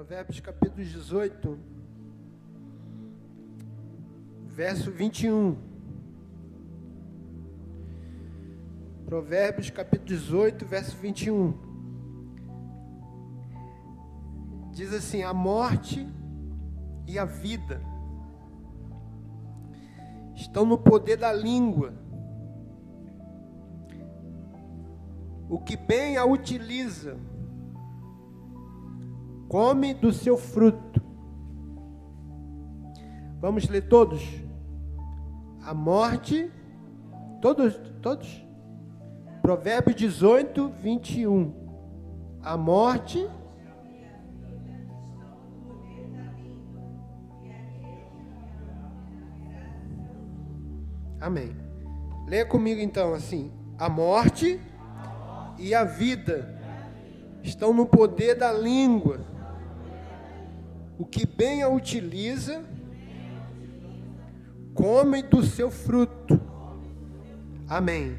Provérbios capítulo 18, verso 21. Provérbios capítulo 18, verso 21. Diz assim: A morte e a vida estão no poder da língua. O que bem a utiliza, come do seu fruto. Vamos ler todos? A morte, todos, todos? Provérbios 18, 21. A morte. Amém. Leia comigo então assim: a morte e a vida estão no poder da língua. O que bem a utiliza, come do seu fruto. Amém.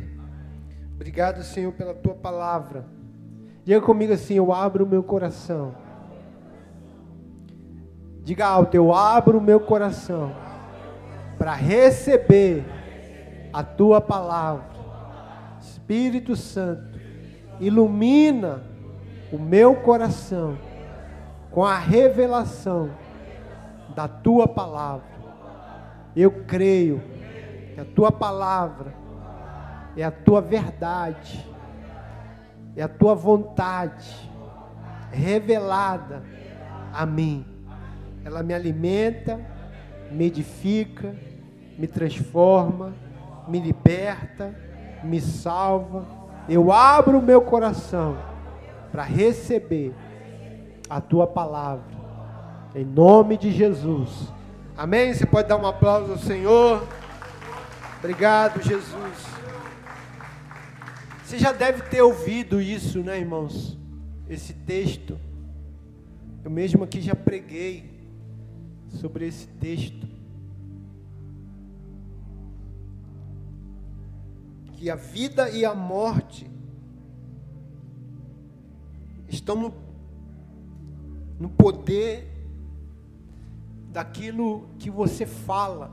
Obrigado, Senhor, pela tua palavra. Diga comigo assim: eu abro o meu coração. Diga alto: eu abro o meu coração para receber a tua palavra. Espírito Santo, ilumina o meu coração com a revelação da tua palavra. Eu creio que a tua palavra é a tua verdade, é a tua vontade revelada a mim. Ela me alimenta, me edifica, me transforma, me liberta, me salva. Eu abro o meu coração para receber a tua palavra. Em nome de Jesus. Amém? Você pode dar um aplauso ao Senhor. Obrigado, Jesus. Você já deve ter ouvido isso, né, irmãos? Esse texto. Eu mesmo aqui já preguei sobre esse texto. Que a vida e a morte estão no, no poder daquilo que você fala.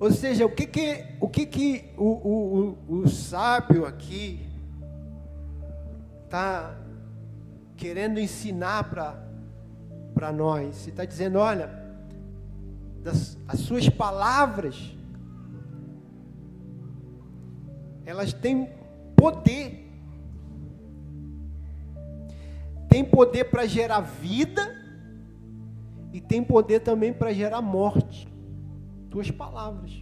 Ou seja, o que que o, que que o, o, o, o sábio aqui está querendo ensinar para nós? Ele está dizendo, olha, das, as suas palavras, elas têm poder. Tem poder para gerar vida e tem poder também para gerar morte tuas palavras.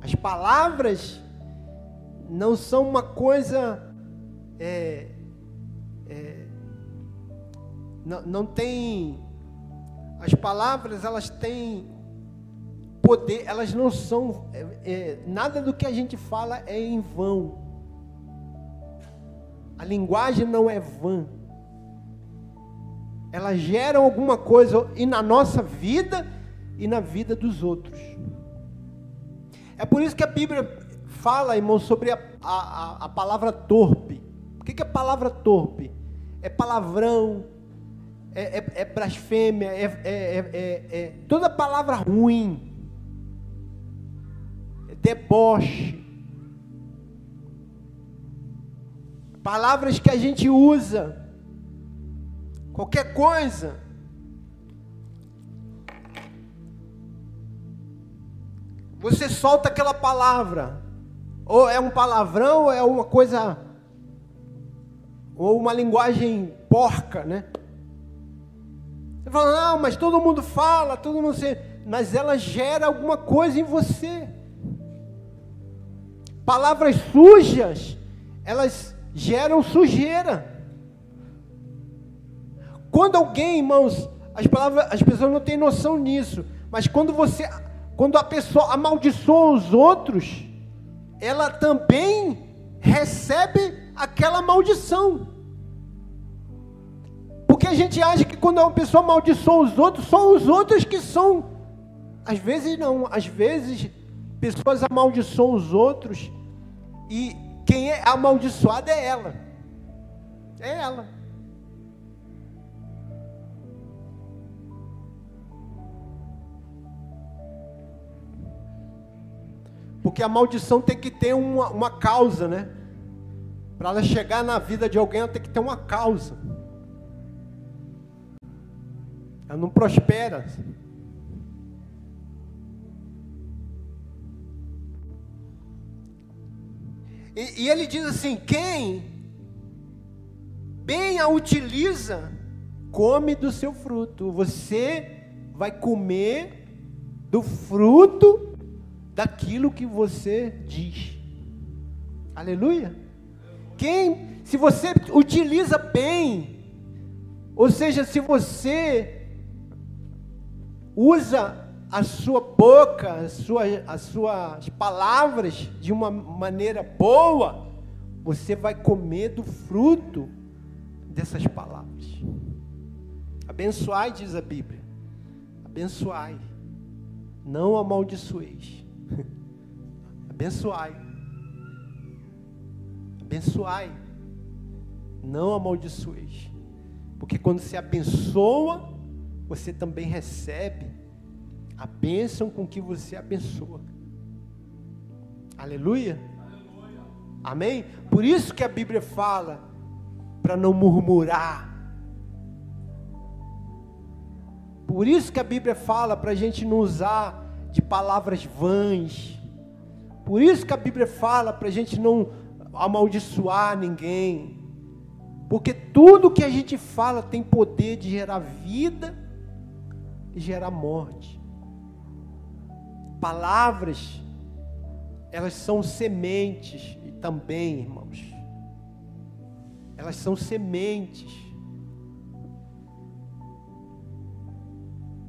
As palavras não são uma coisa. É, é, não, não tem. As palavras, elas têm poder, elas não são. É, é, nada do que a gente fala é em vão. A linguagem não é vã elas geram alguma coisa e na nossa vida e na vida dos outros. É por isso que a Bíblia fala, irmão, sobre a, a, a palavra torpe. O que, é palavra torpe? É palavrão, é, é, é blasfêmia, é, é, é, toda palavra ruim, é deboche. Palavras que a gente usa qualquer coisa. Você solta aquela palavra, ou é um palavrão, ou é uma coisa, ou uma linguagem porca, né? Você fala, não, mas todo mundo fala, todo mundo mas ela gera alguma coisa em você. Palavras sujas, elas geram sujeira. Quando alguém, irmãos, as palavras, as pessoas não têm noção nisso, mas quando você, quando a pessoa amaldiçoa os outros, ela também recebe aquela maldição. Porque a gente acha que quando uma pessoa amaldiçoa os outros, são os outros que são. Às vezes não, às vezes Pessoas amaldiçoam os outros e quem é amaldiçoada é ela. É ela. Porque a maldição tem que ter uma, uma causa, né? Para ela chegar na vida de alguém, ela tem que ter uma causa. Ela não prospera. E, e ele diz assim: quem bem a utiliza, come do seu fruto. Você vai comer do fruto daquilo que você diz. Aleluia. Quem, se você utiliza bem, ou seja, se você usa a sua boca, a sua, as suas palavras de uma maneira boa, você vai comer do fruto dessas palavras. Abençoai, diz a Bíblia. Abençoai. Não amaldiçoeis. Abençoai. Abençoai. Não amaldiçoeis. Porque quando você abençoa, você também recebe a bênção com que você abençoa. Aleluia. Aleluia. Amém? Por isso que a Bíblia fala para não murmurar. Por isso que a Bíblia fala para a gente não usar de palavras vãs. Por isso que a Bíblia fala para a gente não amaldiçoar ninguém. Porque tudo que a gente fala tem poder de gerar vida e gerar morte. Palavras, elas são sementes também, irmãos. Elas são sementes.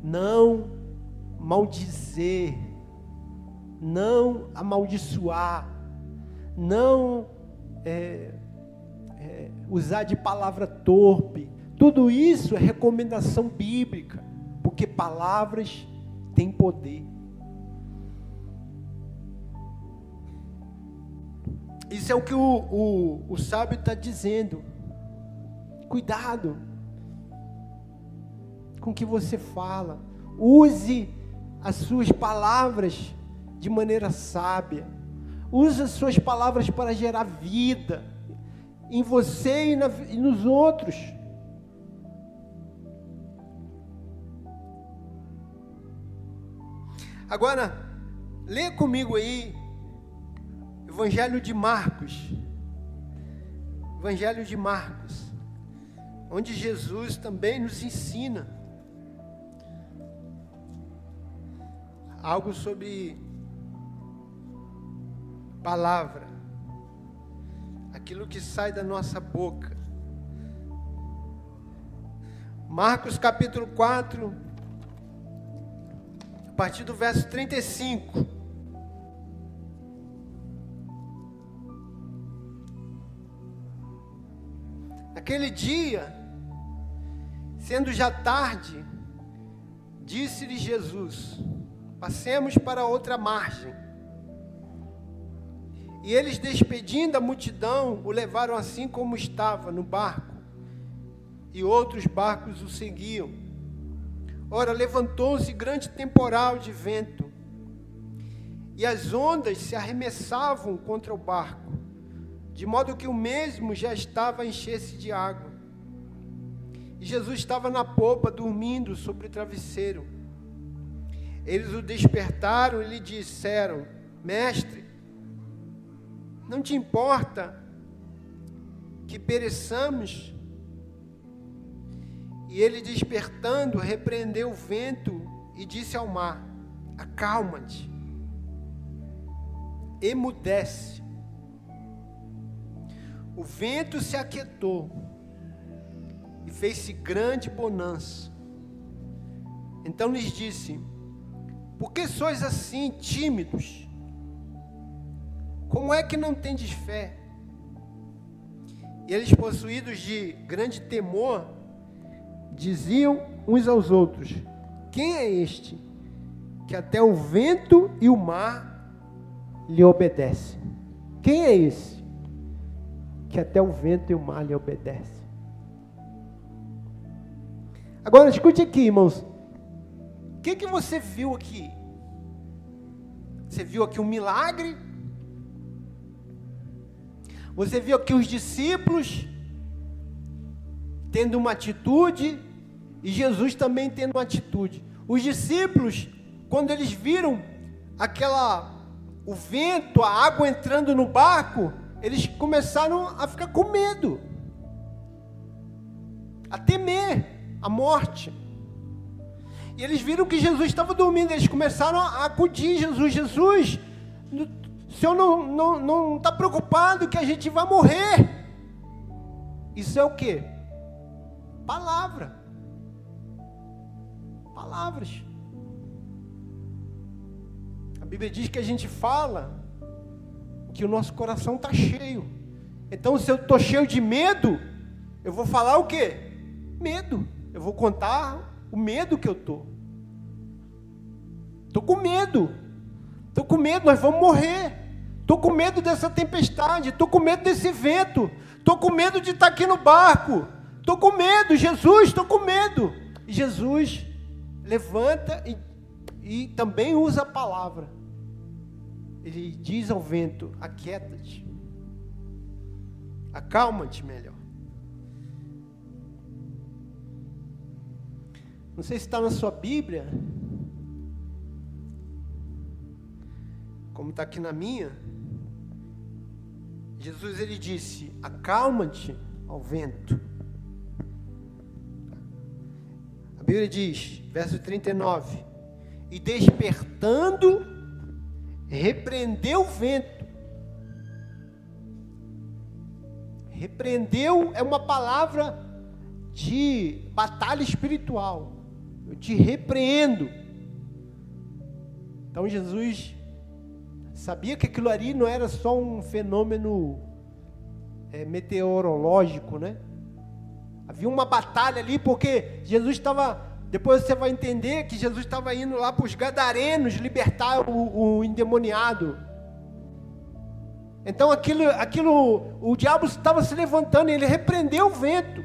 Não maldizer, não amaldiçoar, não é, é, usar de palavra torpe. Tudo isso é recomendação bíblica, porque palavras têm poder. Isso é o que o, o, o sábio está dizendo. Cuidado com o que você fala. Use as suas palavras de maneira sábia. Use as suas palavras para gerar vida em você e, na, e nos outros. Agora, lê comigo aí Evangelho de Marcos. Evangelho de Marcos. Onde Jesus também nos ensina algo sobre palavra, aquilo que sai da nossa boca. Marcos capítulo 4, a partir do verso 35. Naquele dia, sendo já tarde, disse-lhe Jesus: Passemos para outra margem. E eles, despedindo a multidão, o levaram assim como estava, no barco, e outros barcos o seguiam. Ora, levantou-se grande temporal de vento, e as ondas se arremessavam contra o barco de modo que o mesmo já estava a encher-se de água. E Jesus estava na popa, dormindo sobre o travesseiro. Eles o despertaram e lhe disseram: Mestre, não te importa que pereçamos? E ele, despertando, repreendeu o vento e disse ao mar: Acalma-te, emudece. O vento se aquietou e fez-se grande bonança. Então lhes disse: Por que sois assim tímidos? Como é que não tendes fé? E eles, possuídos de grande temor, diziam uns aos outros: Quem é este que até o vento e o mar lhe obedece. Quem é esse? Que até o vento e o mar lhe obedecem. Agora escute aqui, irmãos. O que, que você viu aqui? Você viu aqui um milagre? Você viu aqui os discípulos tendo uma atitude e Jesus também tendo uma atitude. Os discípulos, quando eles viram aquela o vento, a água entrando no barco, eles começaram a ficar com medo, a temer a morte. E eles viram que Jesus estava dormindo, eles começaram a acudir Jesus, Jesus, o Senhor não está não, não tá preocupado que a gente vai morrer. Isso é o que? Palavra. Palavras. A Bíblia diz que a gente fala que o nosso coração está cheio. Então, se eu estou cheio de medo, eu vou falar o quê? Medo. Eu vou contar o medo que eu estou. Estou com medo. Estou com medo, nós vamos morrer. Estou com medo dessa tempestade. Estou com medo desse vento. Estou com medo de estar aqui no barco. Estou com medo, Jesus, estou com medo. E Jesus levanta e, e também usa a palavra. Ele diz ao vento: aquieta-te, acalma-te melhor. Não sei se está na sua Bíblia, como está aqui na minha. Jesus ele disse: acalma-te ao vento A Bíblia diz, verso 39: E despertando, repreendeu o vento. Repreendeu é uma palavra de batalha espiritual. Eu te repreendo. Então Jesus sabia que aquilo ali não era só um fenômeno é, meteorológico, né? Havia uma batalha ali, porque Jesus estava. Depois você vai entender que Jesus estava indo lá para os gadarenos libertar o, o endemoniado. Então aquilo, aquilo, o diabo estava se levantando e ele repreendeu o vento.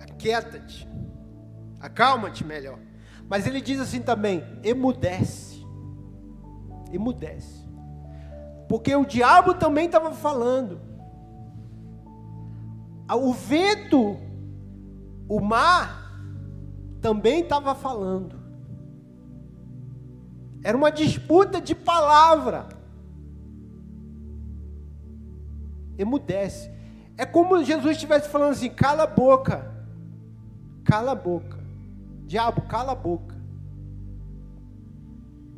Aquieta-te, acalma-te melhor. Mas ele diz assim também: emudece, emudece. Porque o diabo também estava falando o vento, o mar, também estava falando. Era uma disputa de palavra. Emudece. É como Jesus estivesse falando assim: cala a boca, cala a boca. Diabo, cala a boca.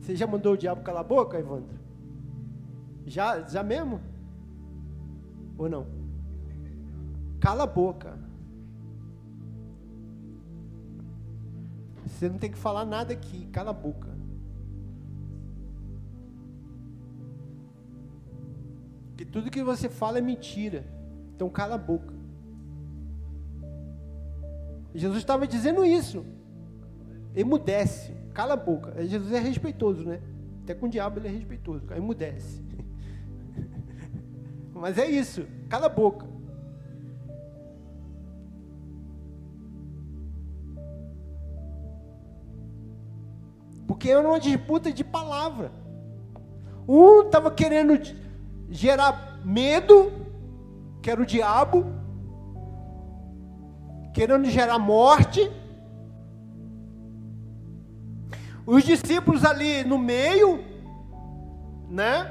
Você já mandou o diabo calar a boca, Evandro? Já, já mesmo? Ou não? Cala a boca. Você não tem que falar nada aqui, cala a boca. Que tudo que você fala é mentira. Então cala a boca. Jesus estava dizendo isso. Emudece, cala a boca. Jesus é respeitoso, né? Até com o diabo ele é respeitoso. Emudece. Mas é isso, cala a boca. Porque era uma disputa de palavra. Um estava querendo gerar medo, que era o diabo, querendo gerar morte. Os discípulos ali no meio, né?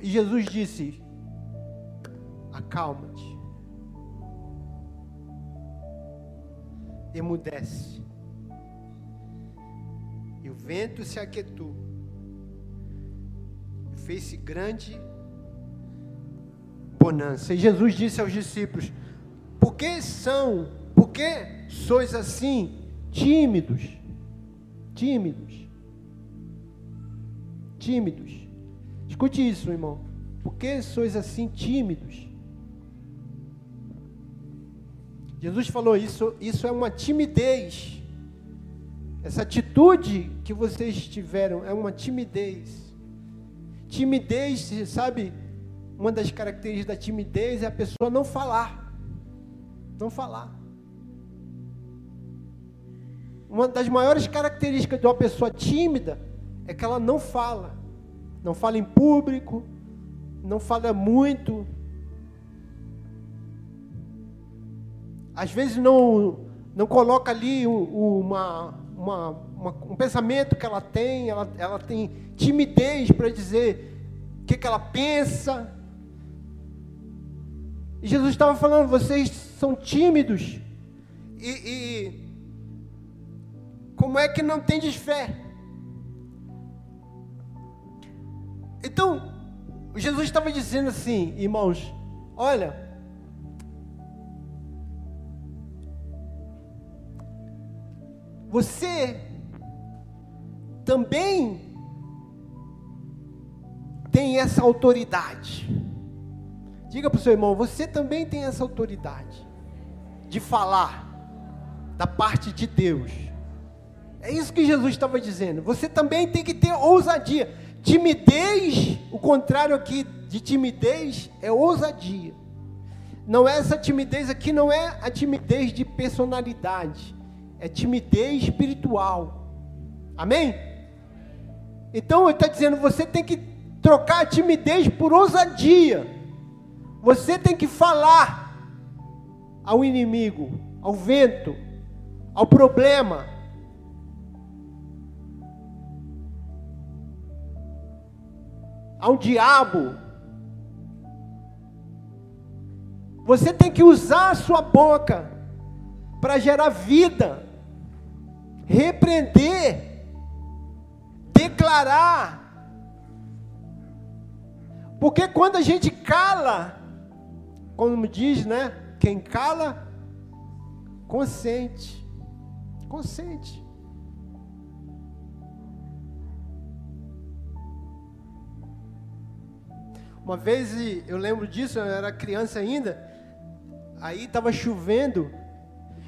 E Jesus disse: Acalma-te, emudece. E o vento se aquietou. Fez-se grande bonança. E Jesus disse aos discípulos: Por que são, por que sois assim tímidos? Tímidos. Tímidos. Escute isso, irmão. Por que sois assim tímidos? Jesus falou isso, isso é uma timidez essa atitude que vocês tiveram é uma timidez. Timidez, sabe? Uma das características da timidez é a pessoa não falar. Não falar. Uma das maiores características de uma pessoa tímida é que ela não fala. Não fala em público, não fala muito. Às vezes não, não coloca ali uma, uma, uma, um pensamento que ela tem, ela, ela tem timidez para dizer o que, que ela pensa. E Jesus estava falando, vocês são tímidos. E, e como é que não tendes fé? Então, Jesus estava dizendo assim, irmãos, olha, você também tem essa autoridade. Diga para o seu irmão, você também tem essa autoridade de falar da parte de Deus. É isso que Jesus estava dizendo. Você também tem que ter ousadia. Timidez, o contrário aqui de timidez é ousadia. Não é essa timidez aqui, não é a timidez de personalidade, é timidez espiritual. Amém? Então ele está dizendo: você tem que trocar a timidez por ousadia. Você tem que falar ao inimigo, ao vento, ao problema, ao diabo. Você tem que usar a sua boca para gerar vida, repreender, declarar. Porque quando a gente cala, como diz, né? Quem cala, consente. Consente. Uma vez eu lembro disso, eu era criança ainda, aí estava chovendo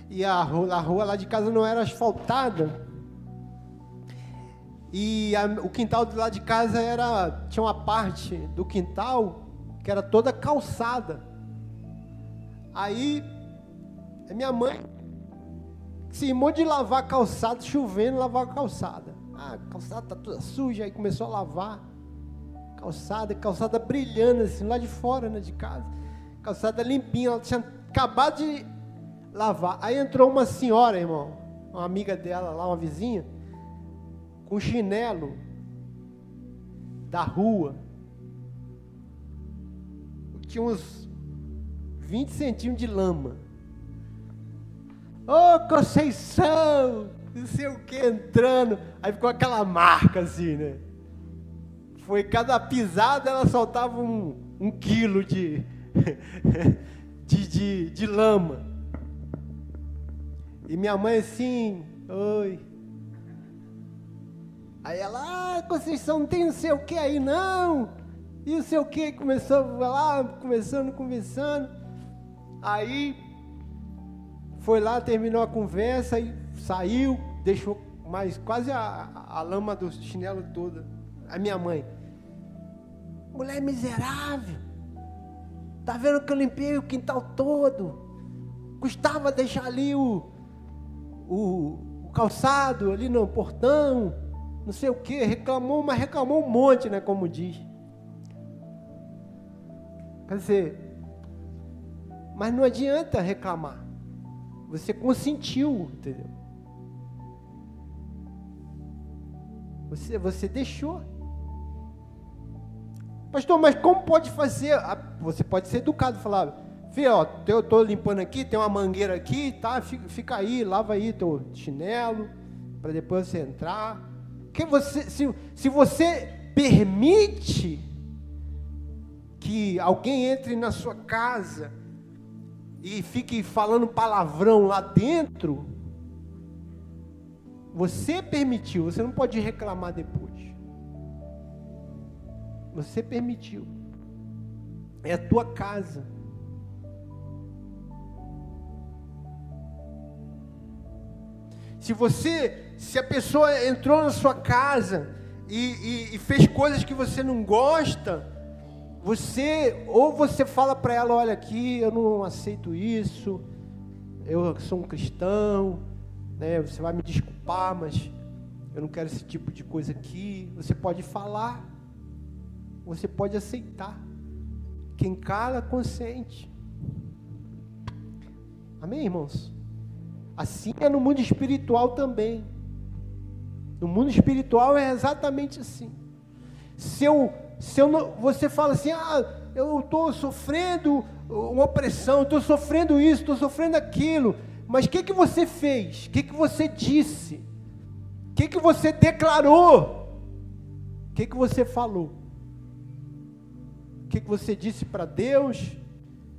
e a rua, a rua, lá de casa não era asfaltada. E a, o quintal do lado de casa era tinha uma parte do quintal que era toda calçada. Aí a minha mãe se irmão de lavar calçado, chovendo, lavar calçada. Ah, a calçada tá toda suja, aí começou a lavar calçada, calçada brilhando assim, lá de fora, né, de casa. Calçada limpinha, ela tinha acabado de lavar. Aí entrou uma senhora, irmão, uma amiga dela lá, uma vizinha, com chinelo da rua. Tinha uns 20 centímetros de lama. Ô oh, Conceição! Não sei o que entrando. Aí ficou aquela marca assim, né? foi cada pisada ela soltava um, um quilo de, de, de, de lama. E minha mãe assim, oi. Aí ela, ah, Conceição, não tem não sei o que aí não. E não sei o que, começou lá, começando, conversando. Aí foi lá, terminou a conversa e saiu, deixou mais quase a, a lama do chinelo toda. A minha mãe. Mulher miserável. Tá vendo que eu limpei o quintal todo? Custava deixar ali o, o, o calçado, ali no portão, não sei o que. Reclamou, mas reclamou um monte, né? Como diz. Quer dizer, mas não adianta reclamar. Você consentiu, entendeu? Você, você deixou. Pastor, mas como pode fazer? Ah, você pode ser educado, falar, filho, ó, eu estou limpando aqui, tem uma mangueira aqui, tá? Fica, aí, lava aí teu chinelo, para depois você entrar. Que você, se, se você permite que alguém entre na sua casa e fique falando palavrão lá dentro, você permitiu, você não pode reclamar depois. Você permitiu. É a tua casa. Se você, se a pessoa entrou na sua casa e, e, e fez coisas que você não gosta, você ou você fala para ela, olha aqui, eu não aceito isso, eu sou um cristão, né? Você vai me desculpar, mas eu não quero esse tipo de coisa aqui. Você pode falar, você pode aceitar. Quem cala, consente. Amém, irmãos? Assim é no mundo espiritual também. No mundo espiritual é exatamente assim. Se eu, se eu não, você fala assim, ah, eu estou sofrendo uma opressão, estou sofrendo isso, estou sofrendo aquilo. Mas o que, que você fez? O que, que você disse? O que, que você declarou? O que, que você falou? O que, que você disse para Deus?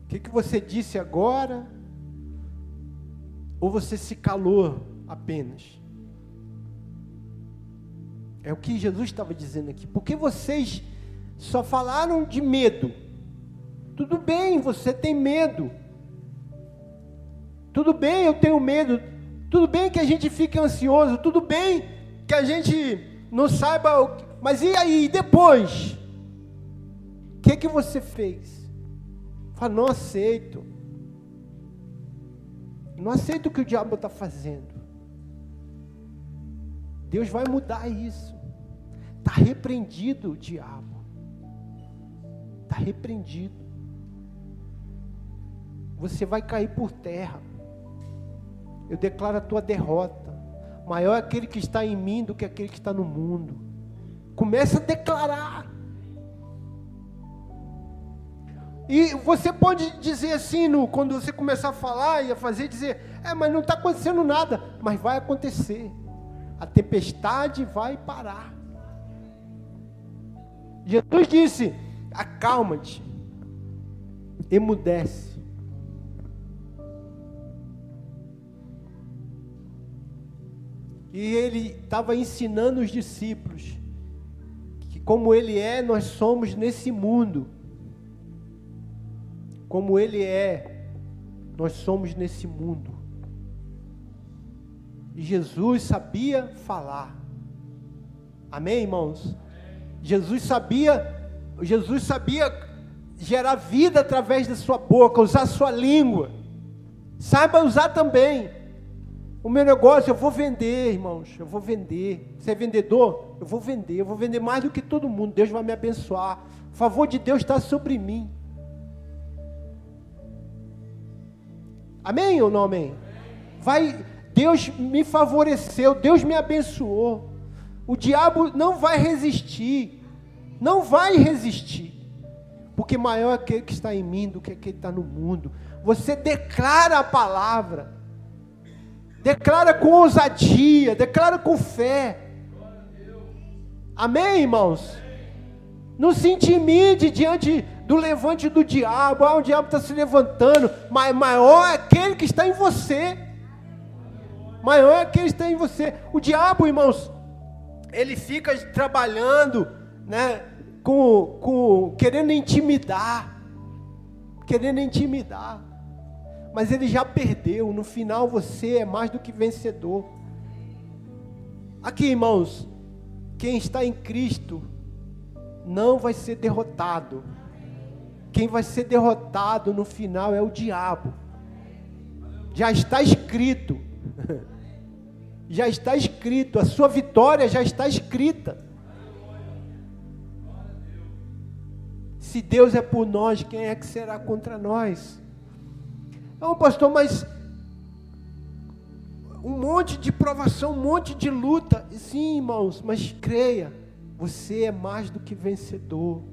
O que, que você disse agora? Ou você se calou apenas? É o que Jesus estava dizendo aqui. Porque vocês só falaram de medo. Tudo bem, você tem medo. Tudo bem, eu tenho medo. Tudo bem que a gente fique ansioso. Tudo bem que a gente não saiba. O... Mas e aí, depois? O que, que você fez? Fala, não aceito. Não aceito o que o diabo está fazendo. Deus vai mudar isso. Está repreendido o diabo. Está repreendido. Você vai cair por terra. Eu declaro a tua derrota. Maior é aquele que está em mim do que aquele que está no mundo. Começa a declarar. E você pode dizer assim, no, quando você começar a falar e a fazer, dizer, é, mas não está acontecendo nada. Mas vai acontecer. A tempestade vai parar. Jesus disse: acalma-te, emudece. E ele estava ensinando os discípulos que, como ele é, nós somos nesse mundo como Ele é, nós somos nesse mundo. E Jesus sabia falar. Amém, irmãos? Jesus sabia, Jesus sabia gerar vida através da sua boca, usar sua língua. Saiba usar também. O meu negócio, eu vou vender, irmãos, eu vou vender. Você é vendedor? Eu vou vender, eu vou vender mais do que todo mundo. Deus vai me abençoar. O favor de Deus está sobre mim. Amém ou não amém? Vai, Deus me favoreceu, Deus me abençoou. O diabo não vai resistir, não vai resistir, porque maior é aquele que está em mim do que aquele que está no mundo. Você declara a palavra, declara com ousadia, declara com fé. Amém, irmãos? Não se intimide diante do levante do diabo. Ah, o diabo está se levantando. Mas maior é aquele que está em você. Maior é aquele que está em você. O diabo, irmãos, ele fica trabalhando, né? Com, com, querendo intimidar. Querendo intimidar. Mas ele já perdeu. No final você é mais do que vencedor. Aqui, irmãos, quem está em Cristo não vai ser derrotado. Quem vai ser derrotado no final é o diabo. Já está escrito. Já está escrito. A sua vitória já está escrita. Se Deus é por nós, quem é que será contra nós? Não, pastor, mas um monte de provação, um monte de luta. Sim, irmãos, mas creia você é mais do que vencedor.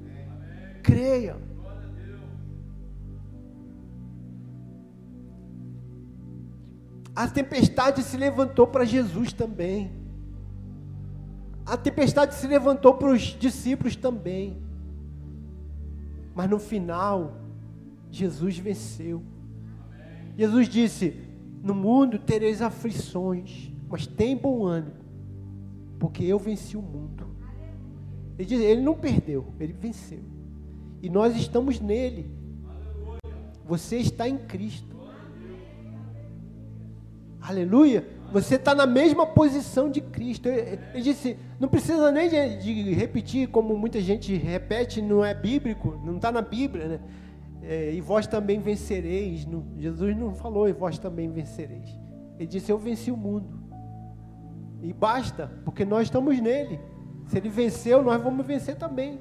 Creia. A tempestade se levantou para Jesus também. A tempestade se levantou para os discípulos também. Mas no final, Jesus venceu. Jesus disse: No mundo tereis aflições, mas tem bom ânimo, porque eu venci o mundo. Ele, diz, ele não perdeu, ele venceu. E nós estamos nele. Você está em Cristo. Aleluia. Você está na mesma posição de Cristo. Ele disse, não precisa nem de, de, repetir, como muita gente repete, não é bíblico, não está na Bíblia, né? É, e vós também vencereis. Jesus não falou, e vós também vencereis. Ele disse, eu venci o mundo. E basta, porque nós estamos nele. Se ele venceu, nós vamos vencer também.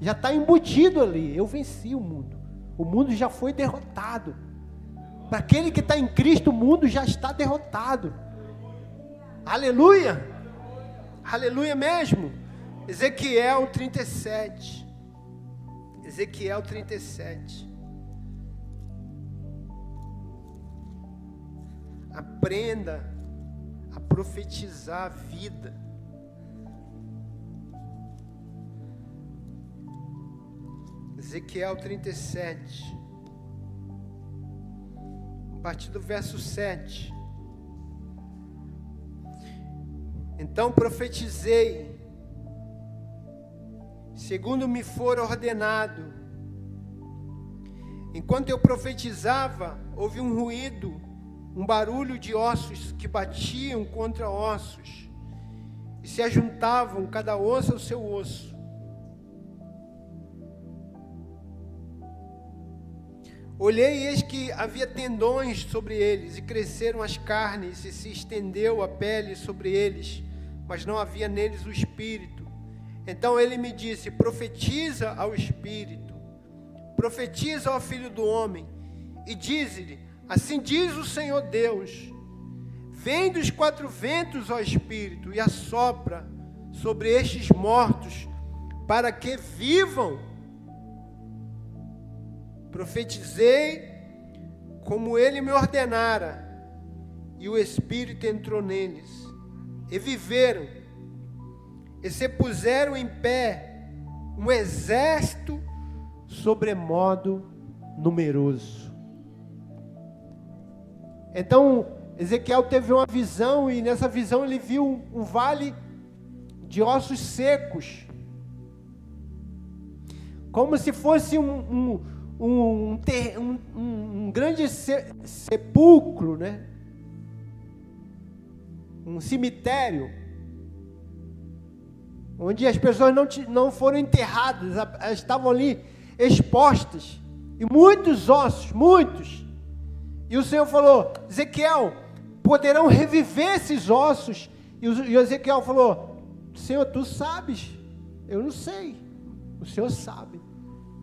Já está embutido ali. Eu venci o mundo. O mundo já foi derrotado. Para aquele que está em Cristo, o mundo já está derrotado. Aleluia! Aleluia mesmo. Ezequiel 37. Ezequiel 37. Aprenda a profetizar a vida. Ezequiel 37 a partir do verso 7. Então profetizei, segundo me for ordenado. Enquanto eu profetizava, houve um ruído, um barulho de ossos que batiam contra ossos e se ajuntavam, cada osso ao seu osso. Olhei e eis que havia tendões sobre eles, e cresceram as carnes, e se estendeu a pele sobre eles, mas não havia neles o espírito. Então ele me disse: Profetiza ao espírito, profetiza ao filho do homem, e diz-lhe: Assim diz o Senhor Deus: Vem dos quatro ventos, ó espírito, e assopra sobre estes mortos, para que vivam Profetizei como ele me ordenara, e o Espírito entrou neles, e viveram, e se puseram em pé um exército sobremodo numeroso. Então, Ezequiel teve uma visão, e nessa visão ele viu um, vale de ossos secos, como se fosse um, um um, um, um grande sepulcro, né? um cemitério, onde as pessoas não, não foram enterradas, elas estavam ali expostas, e muitos ossos, muitos. E o Senhor falou: Ezequiel, poderão reviver esses ossos? E o Ezequiel falou: Senhor, tu sabes, eu não sei, o Senhor sabe.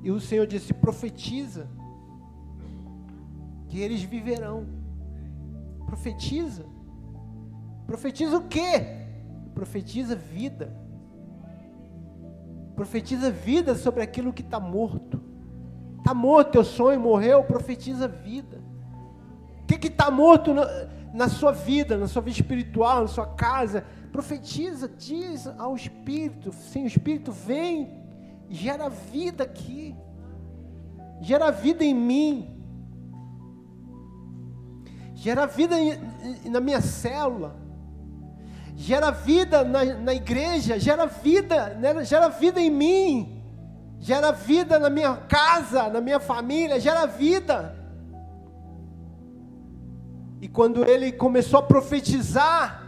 E o Senhor disse: profetiza, que eles viverão. Profetiza. Profetiza o quê? Profetiza vida. Profetiza vida sobre aquilo que está morto. Está morto teu sonho, morreu, profetiza vida. O que está morto na, na sua vida, na sua vida espiritual, na sua casa? Profetiza, diz ao Espírito, sim, o Espírito vem gera vida aqui, gera vida em mim, gera vida na minha célula, gera vida na, na igreja, gera vida, né? gera vida em mim, gera vida na minha casa, na minha família, gera vida. E quando ele começou a profetizar,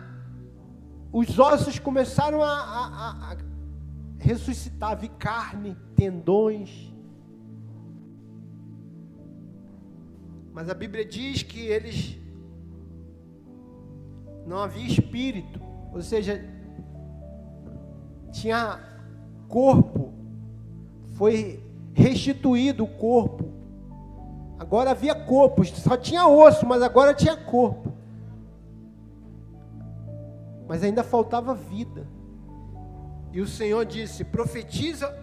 os ossos começaram a, a, a, ressuscitava carne, tendões. Mas a Bíblia diz que eles não havia espírito, ou seja, tinha corpo, foi restituído o corpo. Agora havia corpo, só tinha osso, mas agora tinha corpo. Mas ainda faltava vida. E o Senhor disse: profetiza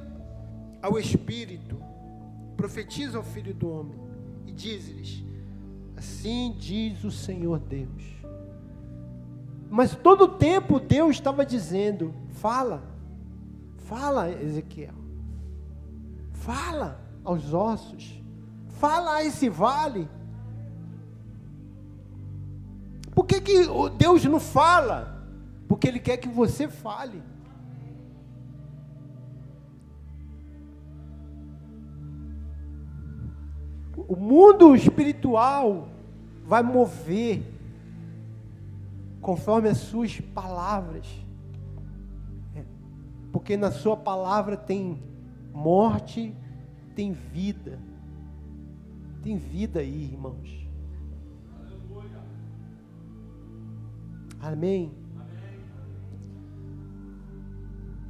ao Espírito, profetiza ao Filho do Homem, e diz-lhes: Assim diz o Senhor Deus. Mas todo o tempo Deus estava dizendo: Fala, fala, Ezequiel, fala aos ossos, fala a esse vale. Por que, que Deus não fala? Porque Ele quer que você fale. O mundo espiritual vai mover conforme as suas palavras. É, porque na sua palavra tem morte, tem vida. Tem vida aí, irmãos. Amém.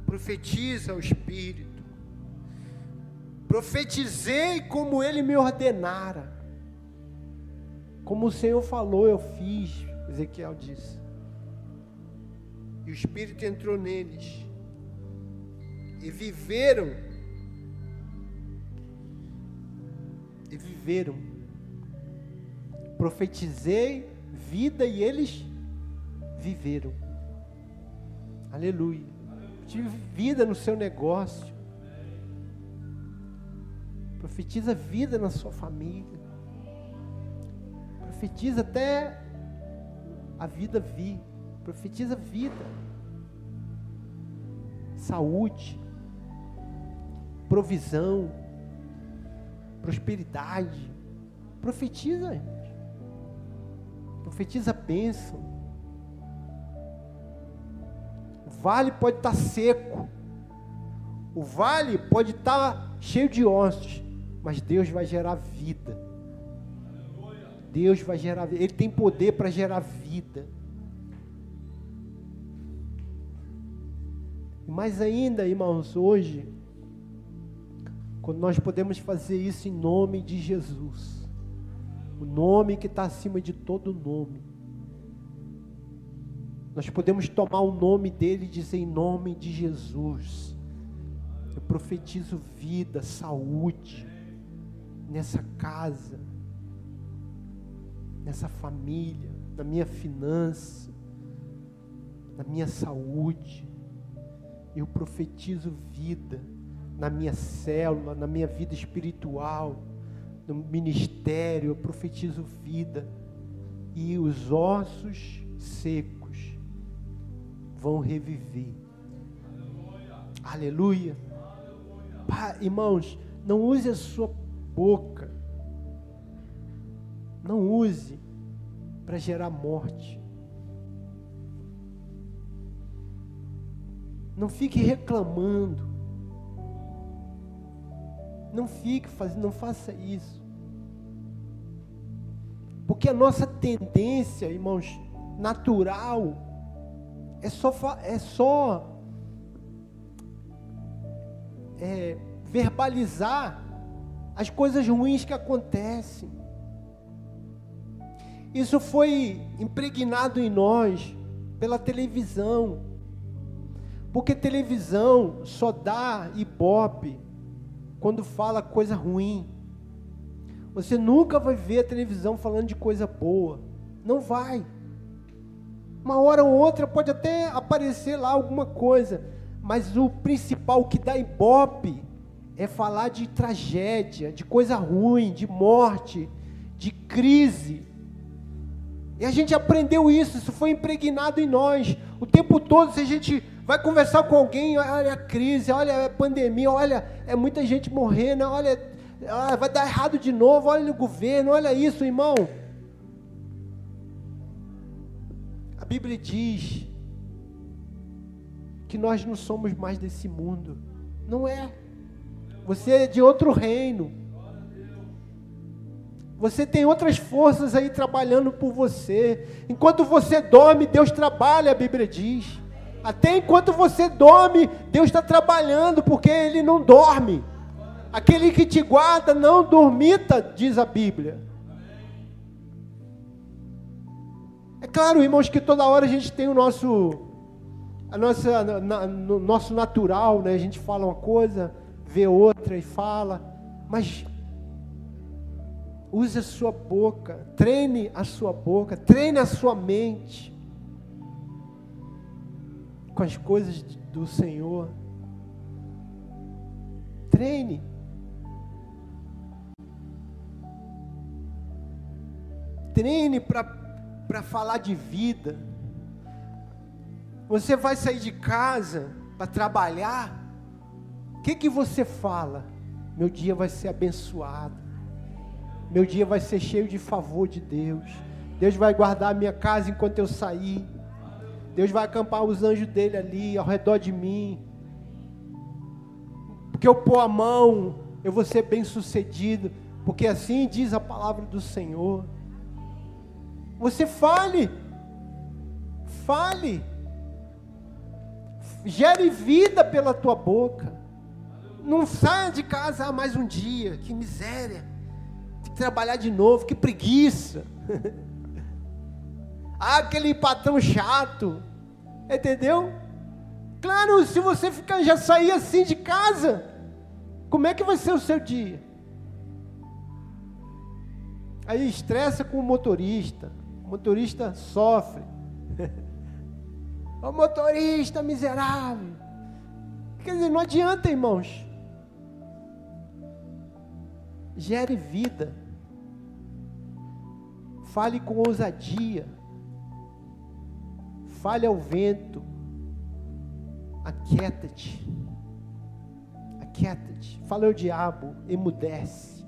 Profetiza o Espírito. Profetizei como ele me ordenara. Como o Senhor falou, eu fiz, Ezequiel disse. E o Espírito entrou neles. E viveram. E viveram. Profetizei vida e eles viveram. Aleluia. Tive vida no seu negócio. Profetiza vida na sua família. Profetiza até a vida vir. Profetiza vida. Saúde. Provisão. Prosperidade. Profetiza. Profetiza bênção. O vale pode estar seco. O vale pode estar cheio de ossos. Mas Deus vai gerar vida. Deus vai gerar vida. Ele tem poder para gerar vida. Mais ainda, irmãos, hoje, quando nós podemos fazer isso em nome de Jesus, o nome que está acima de todo nome, nós podemos tomar o nome dele e dizer em nome de Jesus. Eu profetizo vida, saúde nessa casa, nessa família, na minha finança, na minha saúde. Eu profetizo vida na minha célula, na minha vida espiritual, no ministério, eu profetizo vida. E os ossos secos vão reviver. Aleluia. Aleluia. Pá, irmãos, não use a sua boca. Não use para gerar morte. Não fique reclamando. Não fique fazendo, não faça isso. Porque a nossa tendência, irmãos, natural, é só, é só é, verbalizar as coisas ruins que acontecem. Isso foi impregnado em nós pela televisão. Porque televisão só dá ibope quando fala coisa ruim. Você nunca vai ver a televisão falando de coisa boa. Não vai. Uma hora ou outra pode até aparecer lá alguma coisa, mas o principal que dá ibope é falar de tragédia, de coisa ruim, de morte, de crise. E a gente aprendeu isso, isso foi impregnado em nós. O tempo todo, se a gente vai conversar com alguém, olha a crise, olha a pandemia, olha, é muita gente morrendo, olha, ah, vai dar errado de novo, olha o governo, olha isso, irmão. A Bíblia diz que nós não somos mais desse mundo. Não é. Você é de outro reino. Você tem outras forças aí trabalhando por você. Enquanto você dorme, Deus trabalha, a Bíblia diz. Até enquanto você dorme, Deus está trabalhando, porque Ele não dorme. Aquele que te guarda não dormita, diz a Bíblia. É claro, irmãos, que toda hora a gente tem o nosso, a nossa, na, no nosso natural, né? A gente fala uma coisa, vê outra e fala, mas use a sua boca, treine a sua boca, treine a sua mente com as coisas do Senhor. Treine. Treine para falar de vida. Você vai sair de casa para trabalhar. Que, que você fala? Meu dia vai ser abençoado. Meu dia vai ser cheio de favor de Deus. Deus vai guardar a minha casa enquanto eu sair. Deus vai acampar os anjos dele ali ao redor de mim. Porque eu pôr a mão, eu vou ser bem sucedido. Porque assim diz a palavra do Senhor. Você fale. Fale. Gere vida pela tua boca. Não saia de casa mais um dia. Que miséria. Tem que trabalhar de novo. Que preguiça. ah, aquele patrão chato. Entendeu? Claro, se você ficar já sair assim de casa, como é que vai ser o seu dia? Aí estressa com o motorista. O motorista sofre. o motorista miserável. Quer dizer, não adianta, irmãos. Gere vida. Fale com ousadia. Fale ao vento. Aquieta-te. Aquieta-te. Fala ao diabo, emudece.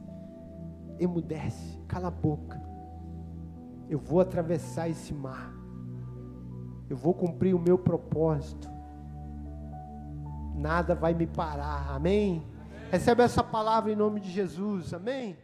Emudece. Cala a boca. Eu vou atravessar esse mar. Eu vou cumprir o meu propósito. Nada vai me parar. Amém? Recebe essa palavra em nome de Jesus. Amém?